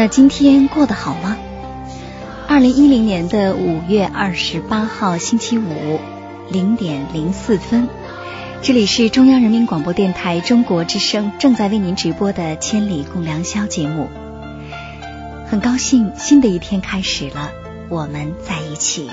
那今天过得好吗？二零一零年的五月二十八号星期五零点零四分，这里是中央人民广播电台中国之声正在为您直播的《千里共良宵》节目。很高兴新的一天开始了，我们在一起。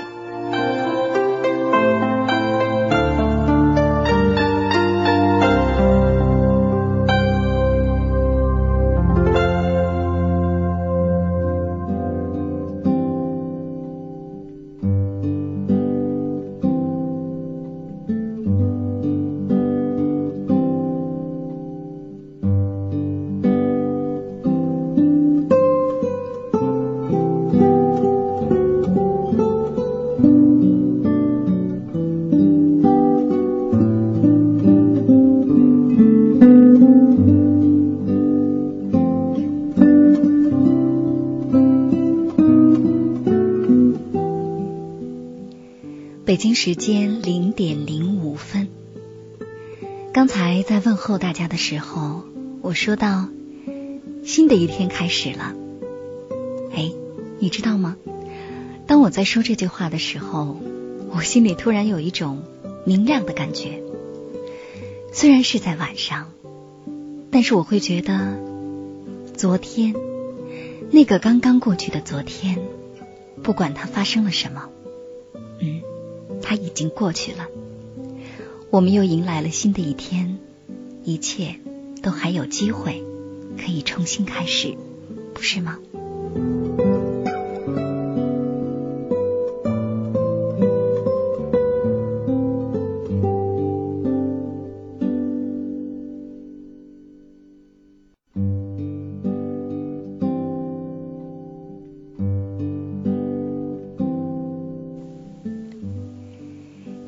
北京时间零点零五分。刚才在问候大家的时候，我说到新的一天开始了。哎，你知道吗？当我在说这句话的时候，我心里突然有一种明亮的感觉。虽然是在晚上，但是我会觉得，昨天那个刚刚过去的昨天，不管它发生了什么，它已经过去了，我们又迎来了新的一天，一切都还有机会可以重新开始，不是吗？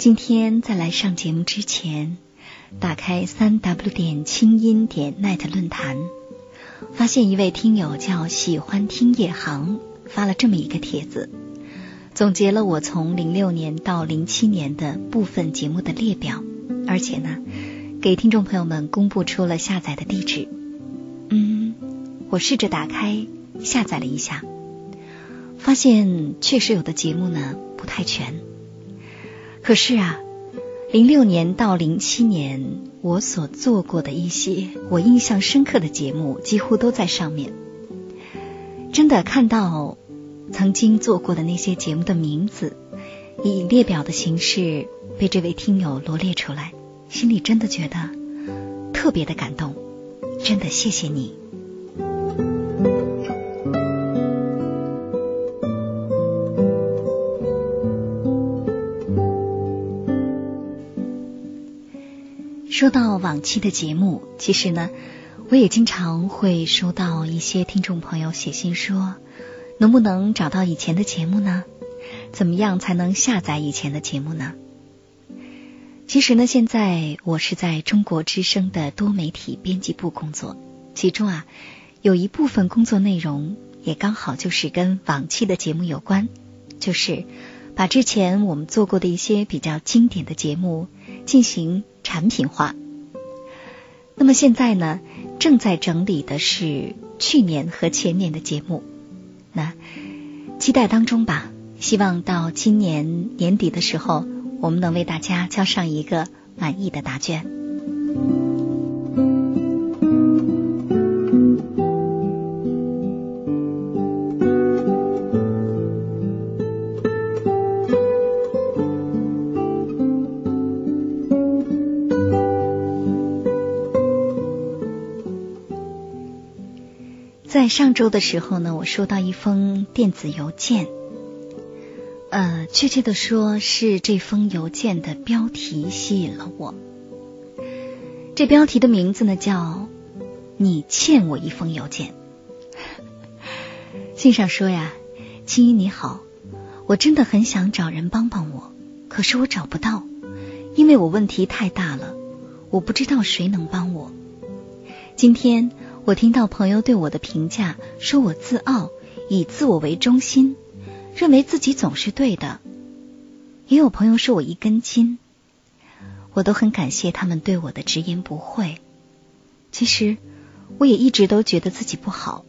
今天在来上节目之前，打开三 w 点清音点 net 论坛，发现一位听友叫喜欢听夜航发了这么一个帖子，总结了我从零六年到零七年的部分节目的列表，而且呢，给听众朋友们公布出了下载的地址。嗯，我试着打开下载了一下，发现确实有的节目呢不太全。可是啊，零六年到零七年，我所做过的一些我印象深刻的节目，几乎都在上面。真的看到曾经做过的那些节目的名字，以列表的形式被这位听友罗列出来，心里真的觉得特别的感动。真的谢谢你。说到往期的节目，其实呢，我也经常会收到一些听众朋友写信说，能不能找到以前的节目呢？怎么样才能下载以前的节目呢？其实呢，现在我是在中国之声的多媒体编辑部工作，其中啊，有一部分工作内容也刚好就是跟往期的节目有关，就是把之前我们做过的一些比较经典的节目进行。产品化。那么现在呢，正在整理的是去年和前年的节目，那期待当中吧。希望到今年年底的时候，我们能为大家交上一个满意的答卷。上周的时候呢，我收到一封电子邮件，呃，确切的说是这封邮件的标题吸引了我。这标题的名字呢叫“你欠我一封邮件”。信上说呀，青衣你好，我真的很想找人帮帮我，可是我找不到，因为我问题太大了，我不知道谁能帮我。今天。我听到朋友对我的评价，说我自傲，以自我为中心，认为自己总是对的。也有朋友说我一根筋，我都很感谢他们对我的直言不讳。其实我也一直都觉得自己不好，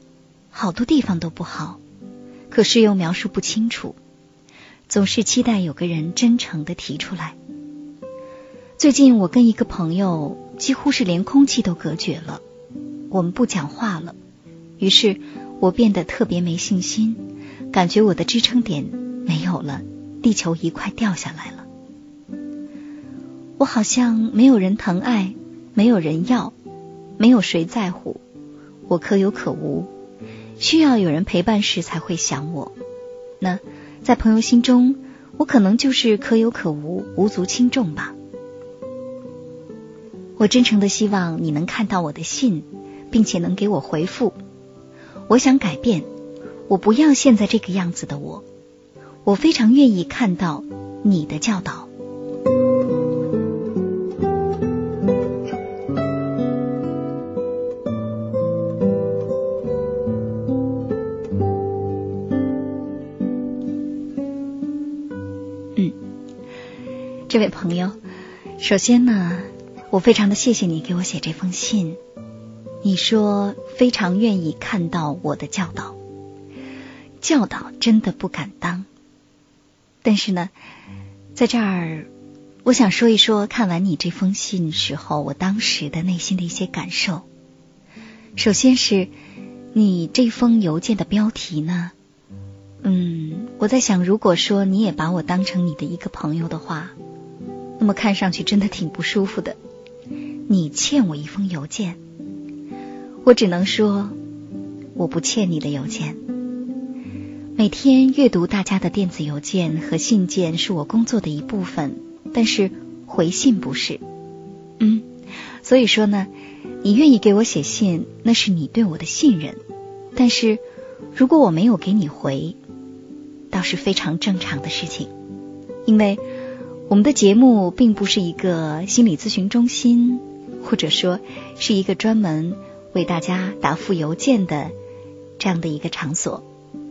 好多地方都不好，可是又描述不清楚，总是期待有个人真诚的提出来。最近我跟一个朋友几乎是连空气都隔绝了。我们不讲话了，于是我变得特别没信心，感觉我的支撑点没有了，地球一块掉下来了。我好像没有人疼爱，没有人要，没有谁在乎，我可有可无，需要有人陪伴时才会想我。那在朋友心中，我可能就是可有可无，无足轻重吧。我真诚的希望你能看到我的信。并且能给我回复，我想改变，我不要现在这个样子的我，我非常愿意看到你的教导。嗯，这位朋友，首先呢，我非常的谢谢你给我写这封信。你说非常愿意看到我的教导，教导真的不敢当。但是呢，在这儿，我想说一说看完你这封信时候，我当时的内心的一些感受。首先是你这封邮件的标题呢，嗯，我在想，如果说你也把我当成你的一个朋友的话，那么看上去真的挺不舒服的。你欠我一封邮件。我只能说，我不欠你的邮件。每天阅读大家的电子邮件和信件是我工作的一部分，但是回信不是。嗯，所以说呢，你愿意给我写信，那是你对我的信任。但是如果我没有给你回，倒是非常正常的事情，因为我们的节目并不是一个心理咨询中心，或者说是一个专门。为大家答复邮件的这样的一个场所，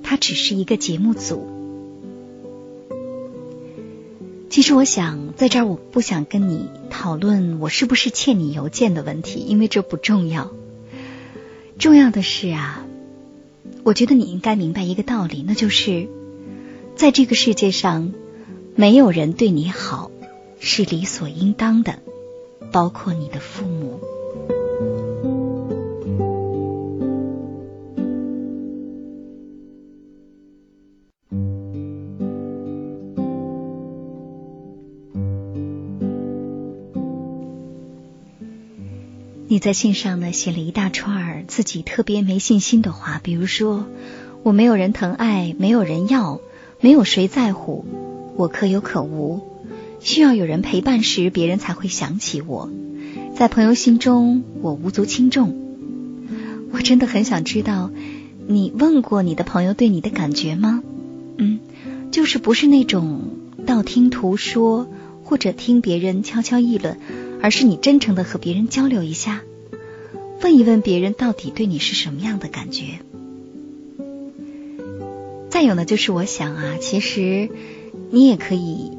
它只是一个节目组。其实我想在这儿，我不想跟你讨论我是不是欠你邮件的问题，因为这不重要。重要的是啊，我觉得你应该明白一个道理，那就是在这个世界上，没有人对你好，是理所应当的，包括你的父母。在信上呢写了一大串儿自己特别没信心的话，比如说我没有人疼爱，没有人要，没有谁在乎，我可有可无，需要有人陪伴时，别人才会想起我，在朋友心中我无足轻重。我真的很想知道，你问过你的朋友对你的感觉吗？嗯，就是不是那种道听途说或者听别人悄悄议论。而是你真诚的和别人交流一下，问一问别人到底对你是什么样的感觉。再有呢，就是我想啊，其实你也可以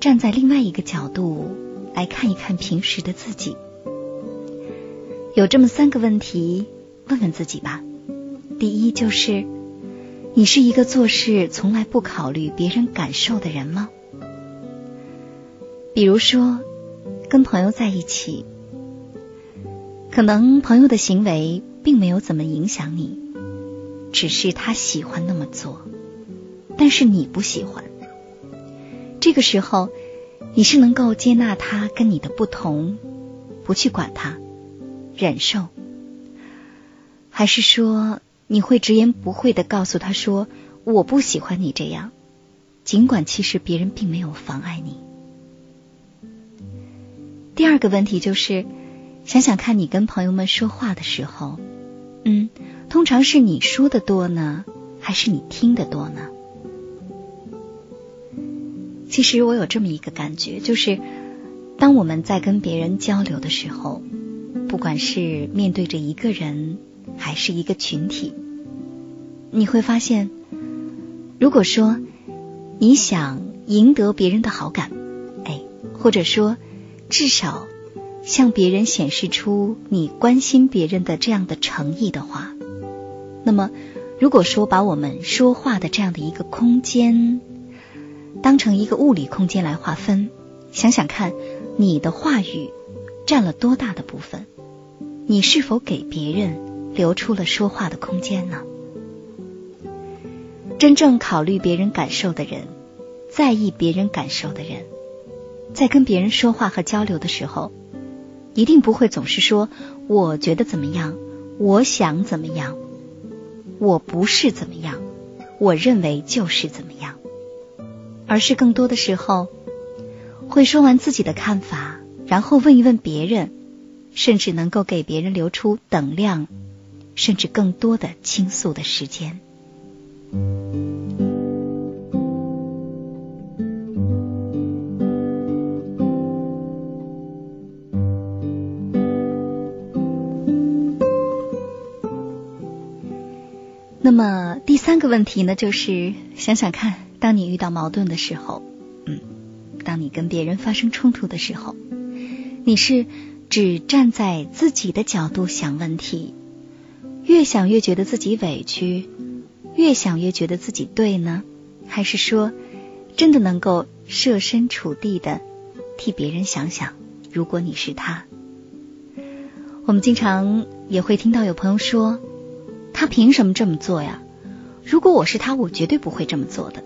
站在另外一个角度来看一看平时的自己。有这么三个问题，问问自己吧。第一就是，你是一个做事从来不考虑别人感受的人吗？比如说。跟朋友在一起，可能朋友的行为并没有怎么影响你，只是他喜欢那么做，但是你不喜欢。这个时候，你是能够接纳他跟你的不同，不去管他，忍受，还是说你会直言不讳的告诉他说：“我不喜欢你这样，尽管其实别人并没有妨碍你。”第二个问题就是，想想看你跟朋友们说话的时候，嗯，通常是你说的多呢，还是你听的多呢？其实我有这么一个感觉，就是当我们在跟别人交流的时候，不管是面对着一个人，还是一个群体，你会发现，如果说你想赢得别人的好感，哎，或者说。至少向别人显示出你关心别人的这样的诚意的话，那么如果说把我们说话的这样的一个空间当成一个物理空间来划分，想想看，你的话语占了多大的部分？你是否给别人留出了说话的空间呢？真正考虑别人感受的人，在意别人感受的人。在跟别人说话和交流的时候，一定不会总是说“我觉得怎么样”“我想怎么样”“我不是怎么样”“我认为就是怎么样”，而是更多的时候会说完自己的看法，然后问一问别人，甚至能够给别人留出等量，甚至更多的倾诉的时间。那么第三个问题呢，就是想想看，当你遇到矛盾的时候，嗯，当你跟别人发生冲突的时候，你是只站在自己的角度想问题，越想越觉得自己委屈，越想越觉得自己对呢，还是说真的能够设身处地的替别人想想，如果你是他，我们经常也会听到有朋友说。他凭什么这么做呀？如果我是他，我绝对不会这么做的。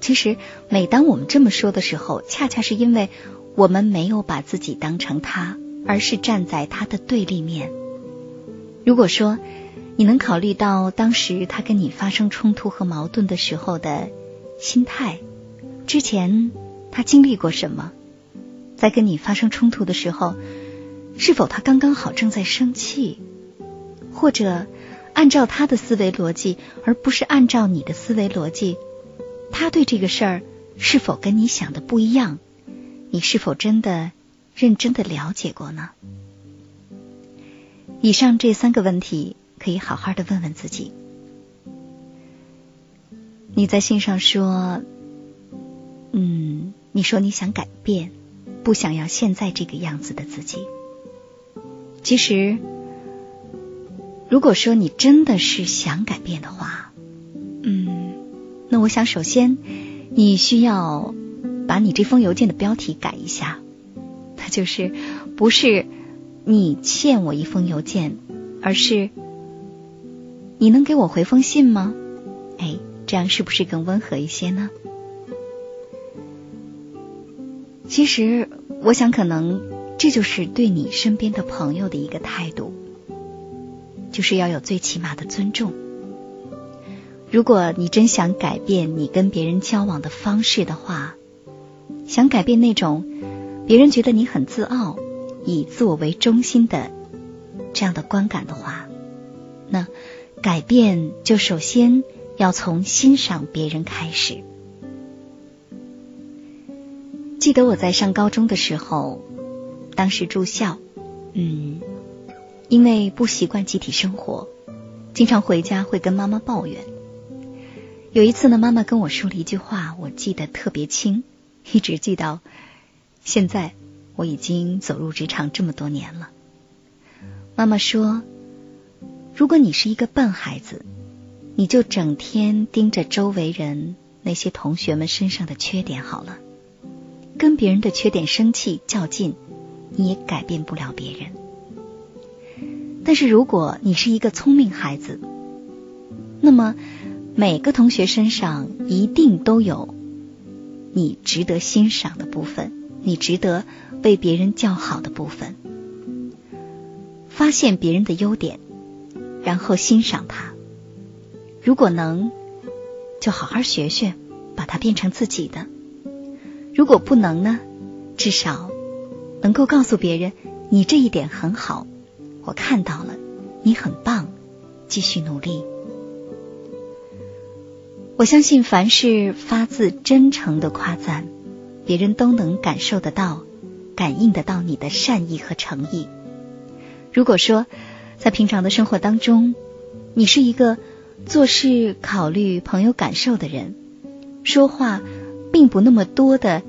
其实，每当我们这么说的时候，恰恰是因为我们没有把自己当成他，而是站在他的对立面。如果说你能考虑到当时他跟你发生冲突和矛盾的时候的心态，之前他经历过什么，在跟你发生冲突的时候，是否他刚刚好正在生气，或者？按照他的思维逻辑，而不是按照你的思维逻辑，他对这个事儿是否跟你想的不一样？你是否真的认真的了解过呢？以上这三个问题可以好好的问问自己。你在信上说，嗯，你说你想改变，不想要现在这个样子的自己。其实。如果说你真的是想改变的话，嗯，那我想首先你需要把你这封邮件的标题改一下，那就是不是你欠我一封邮件，而是你能给我回封信吗？哎，这样是不是更温和一些呢？其实，我想可能这就是对你身边的朋友的一个态度，就是要有最起码的尊重。如果你真想改变你跟别人交往的方式的话，想改变那种别人觉得你很自傲、以自我为中心的这样的观感的话，那改变就首先要从欣赏别人开始。记得我在上高中的时候，当时住校，嗯，因为不习惯集体生活，经常回家会跟妈妈抱怨。有一次呢，妈妈跟我说了一句话，我记得特别清，一直记到现在。我已经走入职场这么多年了。妈妈说：“如果你是一个笨孩子，你就整天盯着周围人那些同学们身上的缺点好了。”跟别人的缺点生气较劲，你也改变不了别人。但是如果你是一个聪明孩子，那么每个同学身上一定都有你值得欣赏的部分，你值得为别人叫好的部分。发现别人的优点，然后欣赏他。如果能，就好好学学，把它变成自己的。如果不能呢，至少能够告诉别人你这一点很好，我看到了，你很棒，继续努力。我相信，凡是发自真诚的夸赞，别人都能感受得到、感应得到你的善意和诚意。如果说在平常的生活当中，你是一个做事考虑朋友感受的人，说话。并不那么多的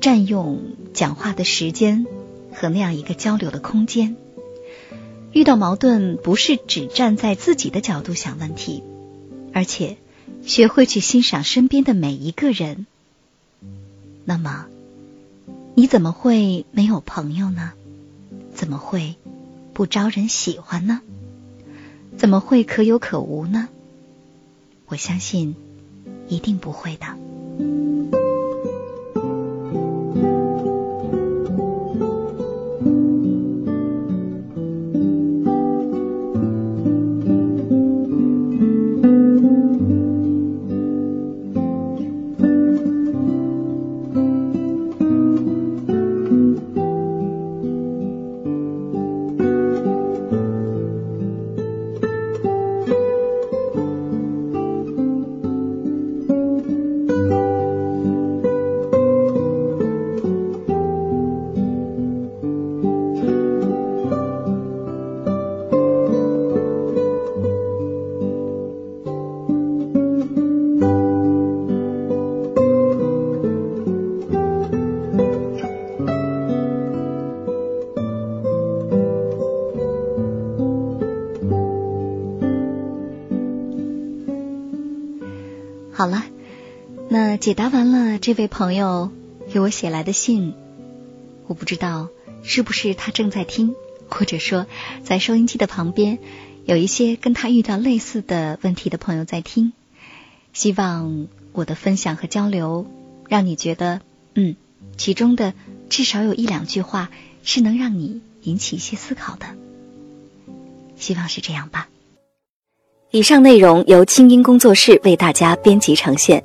占用讲话的时间和那样一个交流的空间。遇到矛盾，不是只站在自己的角度想问题，而且学会去欣赏身边的每一个人。那么，你怎么会没有朋友呢？怎么会不招人喜欢呢？怎么会可有可无呢？我相信，一定不会的。解答完了这位朋友给我写来的信，我不知道是不是他正在听，或者说在收音机的旁边有一些跟他遇到类似的问题的朋友在听。希望我的分享和交流让你觉得，嗯，其中的至少有一两句话是能让你引起一些思考的。希望是这样吧。以上内容由清音工作室为大家编辑呈现。